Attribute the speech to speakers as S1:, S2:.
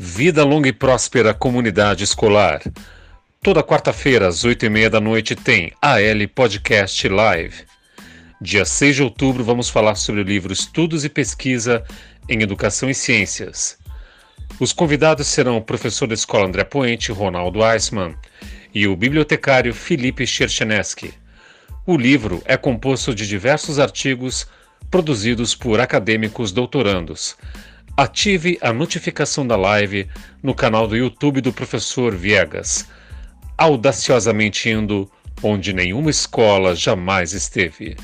S1: Vida longa e próspera comunidade escolar. Toda quarta-feira, às oito e meia da noite, tem AL Podcast Live. Dia 6 de outubro, vamos falar sobre o livro Estudos e Pesquisa em Educação e Ciências. Os convidados serão o professor da Escola André Poente, Ronaldo Eisman, e o bibliotecário Felipe Chercheneski. O livro é composto de diversos artigos produzidos por acadêmicos doutorandos. Ative a notificação da live no canal do YouTube do professor Viegas, audaciosamente indo onde nenhuma escola jamais esteve.